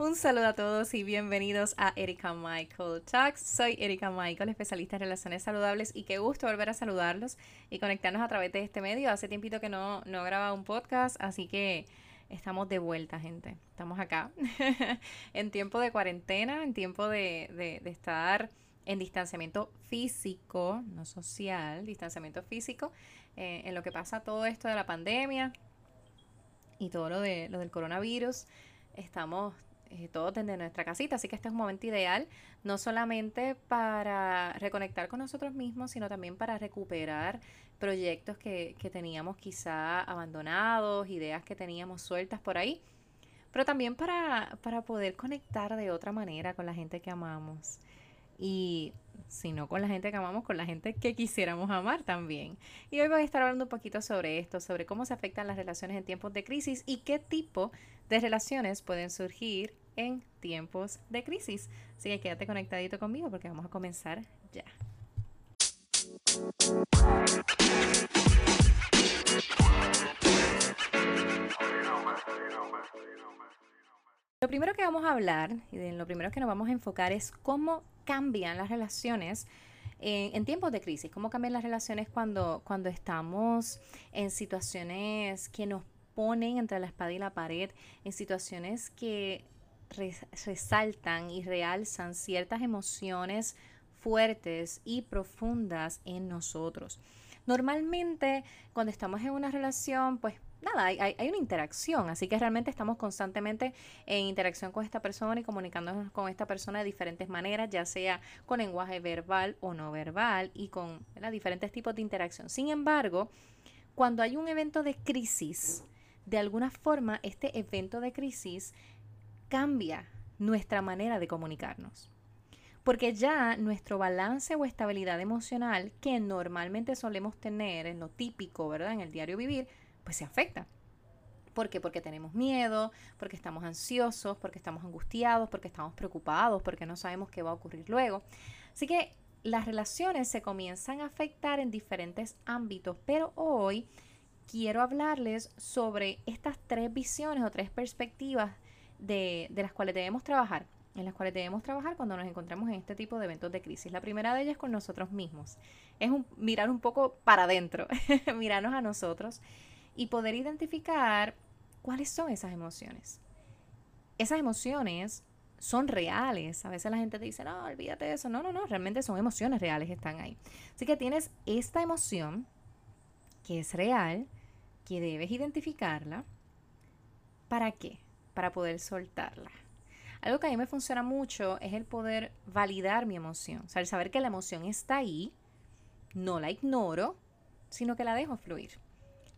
Un saludo a todos y bienvenidos a Erika Michael Talks. Soy Erika Michael, especialista en relaciones saludables y qué gusto volver a saludarlos y conectarnos a través de este medio. Hace tiempito que no, no grababa un podcast, así que estamos de vuelta, gente. Estamos acá en tiempo de cuarentena, en tiempo de, de, estar en distanciamiento físico, no social, distanciamiento físico, eh, en lo que pasa todo esto de la pandemia y todo lo, de, lo del coronavirus. Estamos eh, todos desde nuestra casita. Así que este es un momento ideal, no solamente para reconectar con nosotros mismos, sino también para recuperar proyectos que, que teníamos quizá abandonados, ideas que teníamos sueltas por ahí, pero también para, para poder conectar de otra manera con la gente que amamos. Y si no con la gente que amamos, con la gente que quisiéramos amar también. Y hoy voy a estar hablando un poquito sobre esto, sobre cómo se afectan las relaciones en tiempos de crisis y qué tipo de relaciones pueden surgir en tiempos de crisis. Así que quédate conectadito conmigo porque vamos a comenzar ya. Lo primero que vamos a hablar y lo primero que nos vamos a enfocar es cómo cambian las relaciones en, tiempos de crisis, cómo cambian las relaciones cuando, cuando estamos en situaciones que nos ponen entre la espada y la pared, en situaciones que resaltan y realzan ciertas emociones fuertes y profundas en nosotros. Normalmente cuando estamos en una relación, pues nada, hay, hay, una interacción, así que realmente estamos constantemente en interacción con esta persona y comunicándonos con esta persona de diferentes maneras, ya sea con lenguaje verbal o no verbal y con diferentes tipos de interacción. Sin embargo, cuando hay un evento de crisis, de alguna forma este evento de crisis cambia nuestra manera de comunicarnos. Porque ya nuestro balance o estabilidad emocional que normalmente solemos tener en lo típico, ¿verdad? En el diario vivir, pues se afecta. ¿Por qué? Porque tenemos miedo, porque estamos ansiosos, porque estamos angustiados, porque estamos preocupados, porque no sabemos qué va a ocurrir luego. Así que las relaciones se comienzan a afectar en diferentes ámbitos, pero hoy quiero hablarles sobre estas tres visiones o tres perspectivas de, de las cuales debemos trabajar en las cuales debemos trabajar cuando nos encontramos en este tipo de eventos de crisis. La primera de ellas es con nosotros mismos. Es un, mirar un poco para adentro, mirarnos a nosotros y poder identificar cuáles son esas emociones. Esas emociones son reales. A veces la gente te dice, no, olvídate de eso. No, no, no, realmente son emociones reales que están ahí. Así que tienes esta emoción que es real, que debes identificarla. ¿Para qué? Para poder soltarla. Algo que a mí me funciona mucho es el poder validar mi emoción. O sea, el saber que la emoción está ahí, no la ignoro, sino que la dejo fluir.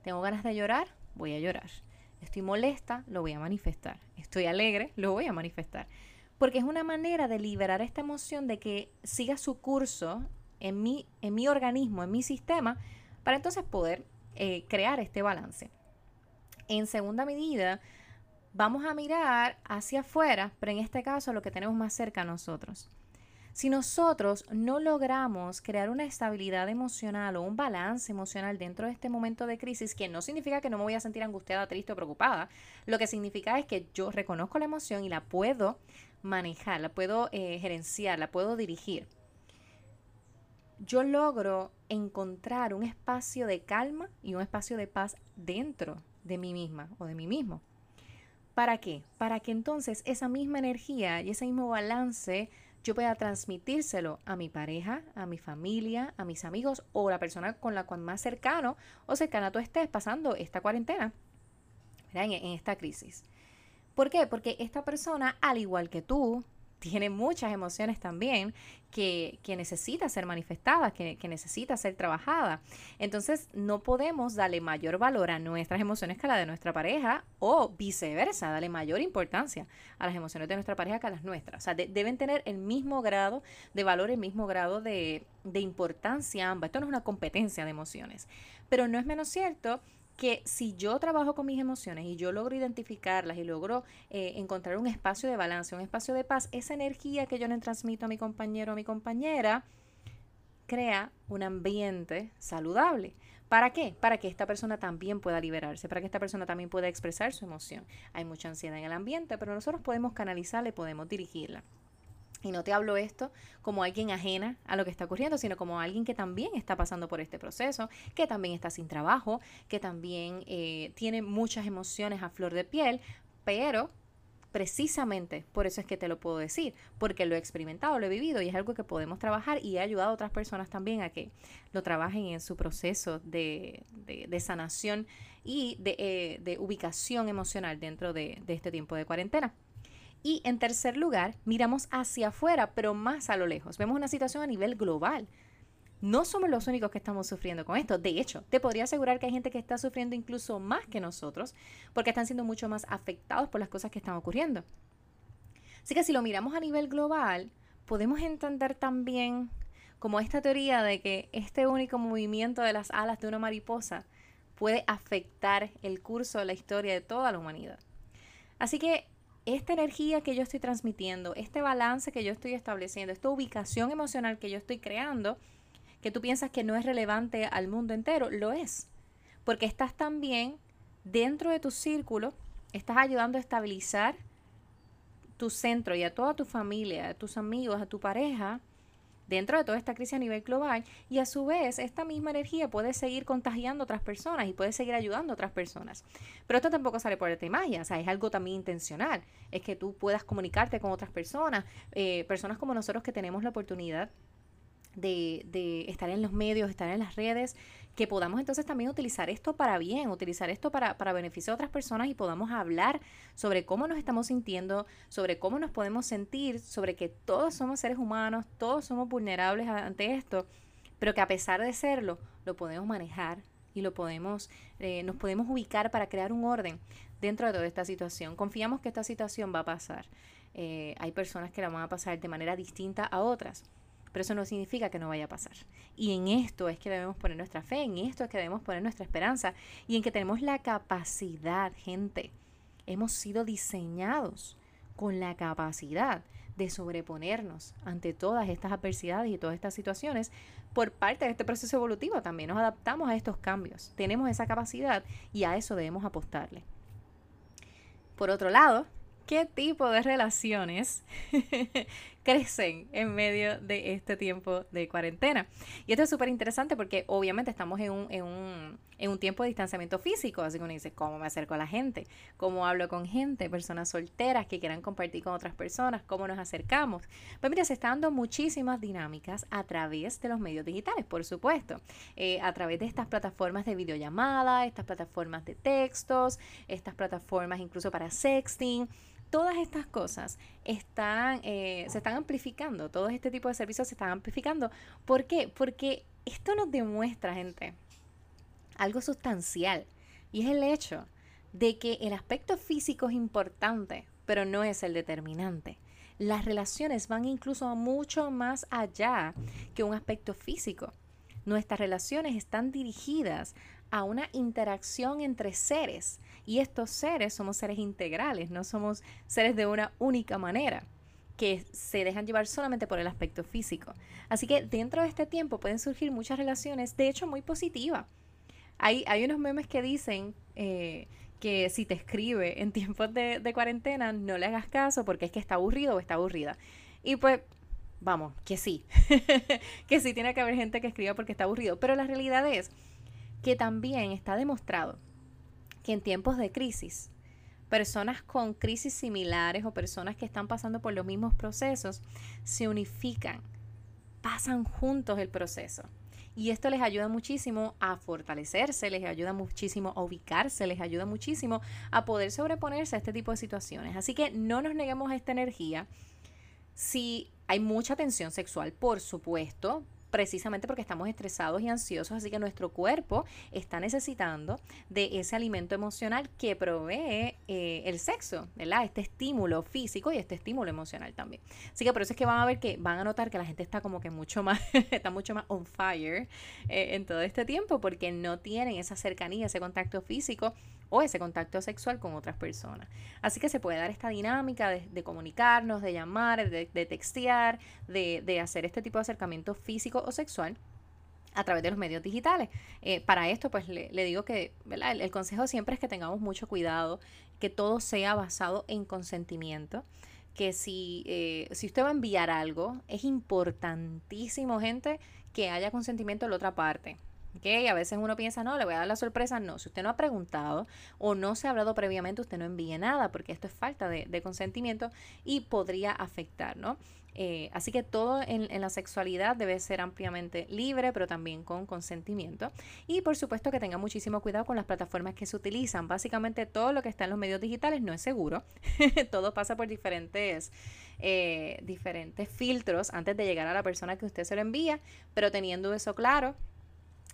Tengo ganas de llorar, voy a llorar. Estoy molesta, lo voy a manifestar. Estoy alegre, lo voy a manifestar. Porque es una manera de liberar esta emoción de que siga su curso en mi, en mi organismo, en mi sistema, para entonces poder eh, crear este balance. En segunda medida, vamos a mirar hacia afuera, pero en este caso lo que tenemos más cerca a nosotros. Si nosotros no logramos crear una estabilidad emocional o un balance emocional dentro de este momento de crisis, que no significa que no me voy a sentir angustiada, triste o preocupada, lo que significa es que yo reconozco la emoción y la puedo manejar, la puedo eh, gerenciar, la puedo dirigir. Yo logro encontrar un espacio de calma y un espacio de paz dentro de mí misma o de mí mismo. ¿Para qué? Para que entonces esa misma energía y ese mismo balance yo pueda transmitírselo a mi pareja, a mi familia, a mis amigos o la persona con la cual más cercano o cercana tú estés pasando esta cuarentena, en, en esta crisis. ¿Por qué? Porque esta persona, al igual que tú, tiene muchas emociones también que, que necesita ser manifestada, que, que, necesita ser trabajada. Entonces no podemos darle mayor valor a nuestras emociones que a la de nuestra pareja o viceversa, darle mayor importancia a las emociones de nuestra pareja que a las nuestras. O sea, deben tener el mismo grado de valor, el mismo grado de, de importancia ambas. Esto no es una competencia de emociones, pero no es menos cierto que si yo trabajo con mis emociones y yo logro identificarlas y logro eh, encontrar un espacio de balance, un espacio de paz, esa energía que yo le transmito a mi compañero o a mi compañera crea un ambiente saludable. ¿Para qué? Para que esta persona también pueda liberarse, para que esta persona también pueda expresar su emoción. Hay mucha ansiedad en el ambiente, pero nosotros podemos canalizarla y podemos dirigirla. Y no te hablo esto como alguien ajena a lo que está ocurriendo, sino como alguien que también está pasando por este proceso, que también está sin trabajo, que también eh, tiene muchas emociones a flor de piel, pero precisamente por eso es que te lo puedo decir, porque lo he experimentado, lo he vivido y es algo que podemos trabajar y he ayudado a otras personas también a que lo trabajen en su proceso de, sanación y eh, de, ubicación emocional dentro de este tiempo de cuarentena. Y en tercer lugar, miramos hacia afuera, pero más a lo lejos. Vemos una situación a nivel global. No somos los únicos que estamos sufriendo con esto. De hecho, te podría asegurar que hay gente que está sufriendo incluso más que nosotros, porque están siendo mucho más afectados por las cosas que están ocurriendo. Así que si lo miramos a nivel global, podemos entender también como esta teoría de que este único movimiento de las alas de una mariposa puede afectar el curso de la historia de toda la humanidad. Así que esta energía que yo estoy transmitiendo, este balance que yo estoy estableciendo, esta ubicación emocional que yo estoy creando, que tú piensas que no es relevante al mundo entero, lo es. Porque estás también dentro de tu círculo, estás ayudando a estabilizar tu centro y a toda tu familia, a tus amigos, a tu pareja, dentro de toda esta crisis a nivel global y a su vez esta misma energía puede seguir contagiando a otras personas y puede seguir ayudando a otras personas. Pero esto tampoco sale por arte de magia, o sea, es algo también intencional, es que tú puedas comunicarte con otras personas, eh, personas como nosotros que tenemos la oportunidad de, de, estar en los medios, estar en las redes, que podamos entonces también utilizar esto para bien, utilizar esto para, para beneficio a otras personas y podamos hablar sobre cómo nos estamos sintiendo, sobre cómo nos podemos sentir, sobre que todos somos seres humanos, todos somos vulnerables ante esto, pero que a pesar de serlo, lo podemos manejar y lo podemos, eh, nos podemos ubicar para crear un orden dentro de toda esta situación. Confiamos que esta situación va a pasar. Eh, hay personas que la van a pasar de manera distinta a otras pero eso no significa que no vaya a pasar. Y en esto es que debemos poner nuestra fe, en esto es que debemos poner nuestra esperanza y en que tenemos la capacidad, gente. Hemos sido diseñados con la capacidad de sobreponernos ante todas estas adversidades y todas estas situaciones por parte de este proceso evolutivo. También nos adaptamos a estos cambios. Tenemos esa capacidad y a eso debemos apostarle. Por otro lado, ¿qué tipo de relaciones crecen en medio de este tiempo de cuarentena. Y esto es súper interesante porque obviamente estamos en un, en, un, en un tiempo de distanciamiento físico, así que uno dice, ¿cómo me acerco a la gente? ¿Cómo hablo con gente? Personas solteras que quieran compartir con otras personas, ¿cómo nos acercamos? Pues mira, se están dando muchísimas dinámicas a través de los medios digitales, por supuesto, eh, a través de estas plataformas de videollamada, estas plataformas de textos, estas plataformas incluso para sexting todas estas cosas están, eh, se están amplificando, todo este tipo de servicios se están amplificando. ¿Por qué? Porque esto nos demuestra, gente, algo sustancial y es el hecho de que el aspecto físico es importante, pero no es el determinante. Las relaciones van incluso mucho más allá que un aspecto físico. Nuestras relaciones están dirigidas a una interacción entre seres y estos seres somos seres integrales, no somos seres de una única manera que se dejan llevar solamente por el aspecto físico. Así que dentro de este tiempo pueden surgir muchas relaciones, de hecho muy positivas. Hay, hay unos memes que dicen eh, que si te escribe en tiempos de, de cuarentena, no le hagas caso porque es que está aburrido o está aburrida. Y pues vamos, que sí, que sí tiene que haber gente que escriba porque está aburrido, pero la realidad es que también está demostrado que en tiempos de crisis, personas con crisis similares o personas que están pasando por los mismos procesos se unifican, pasan juntos el proceso. Y esto les ayuda muchísimo a fortalecerse, les ayuda muchísimo a ubicarse, les ayuda muchísimo a poder sobreponerse a este tipo de situaciones. Así que no nos neguemos a esta energía. Si hay mucha tensión sexual, por supuesto, precisamente porque estamos estresados y ansiosos, así que nuestro cuerpo está necesitando de ese alimento emocional que provee eh, el sexo, ¿verdad? Este estímulo físico y este estímulo emocional también. Así que por eso es que van a ver que van a notar que la gente está como que mucho más, está mucho más on fire eh, en todo este tiempo porque no tienen esa cercanía, ese contacto físico o ese contacto sexual con otras personas. Así que se puede dar esta dinámica de, comunicarnos, de llamar, de, textear, de, hacer este tipo de acercamiento físico o sexual a través de los medios digitales. Eh, para esto, pues le, digo que el, consejo siempre es que tengamos mucho cuidado, que todo sea basado en consentimiento que si, eh, si usted va a enviar algo, es importantísimo, gente, que haya consentimiento de la otra parte. ¿Okay? A veces uno piensa, no, le voy a dar la sorpresa. No, si usted no ha preguntado o no se ha hablado previamente, usted no envíe nada, porque esto es falta de, consentimiento y podría afectar, ¿no? Eh, así que todo en, la sexualidad debe ser ampliamente libre, pero también con consentimiento. Y por supuesto que tenga muchísimo cuidado con las plataformas que se utilizan. Básicamente todo lo que está en los medios digitales no es seguro. todo pasa por diferentes, eh, diferentes filtros antes de llegar a la persona que usted se lo envía, pero teniendo eso claro,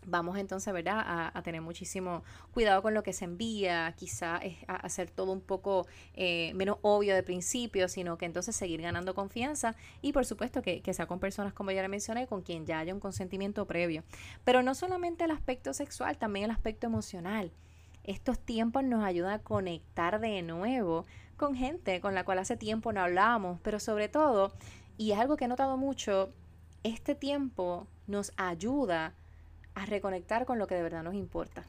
vamos entonces, ¿verdad?, a, tener muchísimo cuidado con lo que se envía, quizá hacer todo un poco eh, menos obvio de principio, sino que entonces seguir ganando confianza y por supuesto que, que, sea con personas, como ya le mencioné, con quien ya haya un consentimiento previo. Pero no solamente el aspecto sexual, también el aspecto emocional. Estos tiempos nos ayudan a conectar de nuevo con gente con la cual hace tiempo no hablábamos, pero sobre todo, y es algo que he notado mucho, este tiempo nos ayuda a reconectar con lo que de verdad nos importa.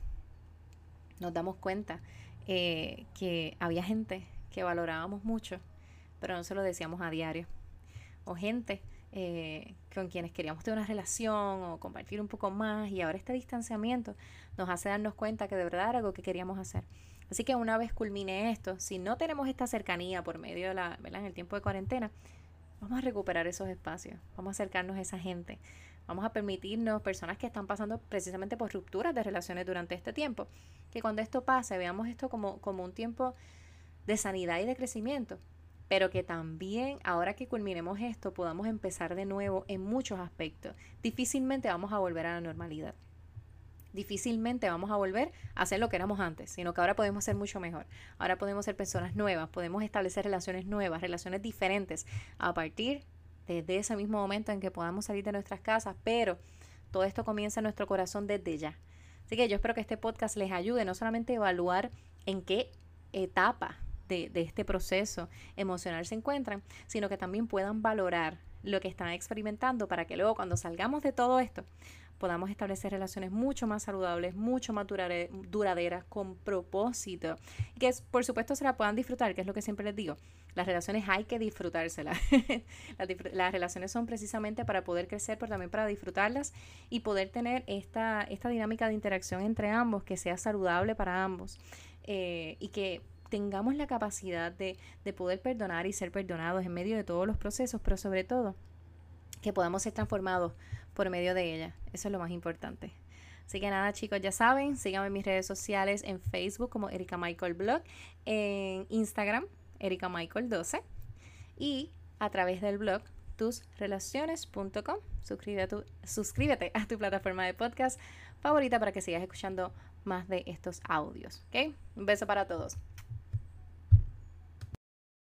Nos damos cuenta eh, que había gente que valorábamos mucho, pero no se lo decíamos a diario. O gente eh, con quienes queríamos tener una relación o compartir un poco más y ahora este distanciamiento nos hace darnos cuenta que de verdad era algo que queríamos hacer. Así que una vez culmine esto, si no tenemos esta cercanía por medio de la, ¿verdad? en el tiempo de cuarentena, vamos a recuperar esos espacios, vamos a acercarnos a esa gente, Vamos a permitirnos, personas que están pasando precisamente por rupturas de relaciones durante este tiempo, que cuando esto pase veamos esto como, como un tiempo de sanidad y de crecimiento, pero que también ahora que culminemos esto podamos empezar de nuevo en muchos aspectos. Difícilmente vamos a volver a la normalidad. Difícilmente vamos a volver a hacer lo que éramos antes, sino que ahora podemos ser mucho mejor. Ahora podemos ser personas nuevas, podemos establecer relaciones nuevas, relaciones diferentes a partir desde ese mismo momento en que podamos salir de nuestras casas, pero todo esto comienza en nuestro corazón desde ya. Así que yo espero que este podcast les ayude no solamente a evaluar en qué etapa de, de, este proceso emocional se encuentran, sino que también puedan valorar lo que están experimentando para que luego cuando salgamos de todo esto podamos establecer relaciones mucho más saludables, mucho más duraderas, con propósito. Y que por supuesto se la puedan disfrutar, que es lo que siempre les digo. Las relaciones hay que disfrutárselas. las, relaciones son precisamente para poder crecer, pero también para disfrutarlas y poder tener esta, esta dinámica de interacción entre ambos que sea saludable para ambos. Eh, y que tengamos la capacidad de, de poder perdonar y ser perdonados en medio de todos los procesos, pero sobre todo que podamos ser transformados por medio de ella. Eso es lo más importante. Así que nada, chicos, ya saben, síganme en mis redes sociales en Facebook como Erika Michael Blog, en Instagram, Erika Michael 12 y a través del blog tusrelaciones.com. Suscríbete, suscríbete a tu plataforma de podcast favorita para que sigas escuchando más de estos audios. ¿Ok? Un beso para todos.